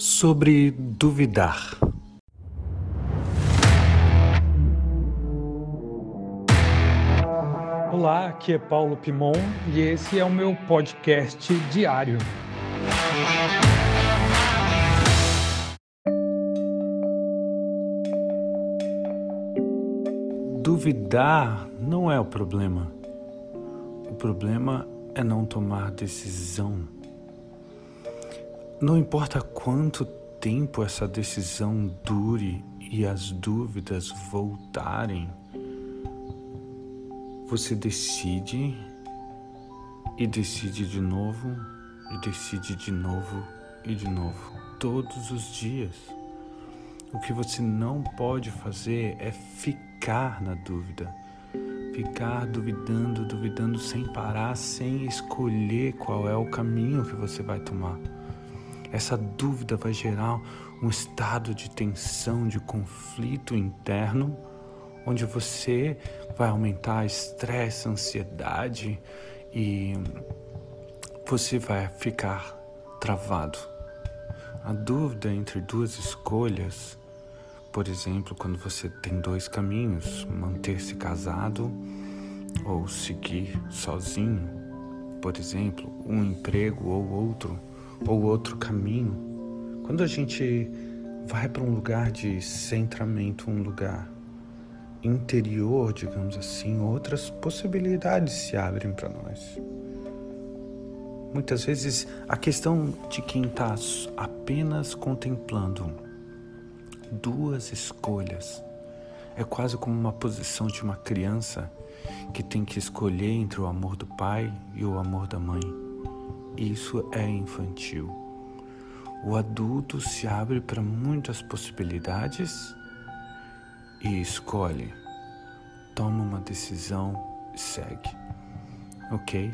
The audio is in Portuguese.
sobre duvidar. Olá, aqui é Paulo Pimon e esse é o meu podcast diário. Duvidar não é o problema. O problema é não tomar decisão. Não importa quanto tempo essa decisão dure e as dúvidas voltarem, você decide e decide de novo e decide de novo e de novo, todos os dias. O que você não pode fazer é ficar na dúvida, ficar duvidando, duvidando sem parar, sem escolher qual é o caminho que você vai tomar. Essa dúvida vai gerar um estado de tensão, de conflito interno, onde você vai aumentar estresse, ansiedade e você vai ficar travado. A dúvida entre duas escolhas, por exemplo, quando você tem dois caminhos, manter-se casado ou seguir sozinho, por exemplo, um emprego ou outro ou outro caminho. Quando a gente vai para um lugar de centramento, um lugar interior, digamos assim, outras possibilidades se abrem para nós. Muitas vezes a questão de quem está apenas contemplando duas escolhas é quase como uma posição de uma criança que tem que escolher entre o amor do pai e o amor da mãe. Isso é infantil. O adulto se abre para muitas possibilidades e escolhe, toma uma decisão e segue. Ok?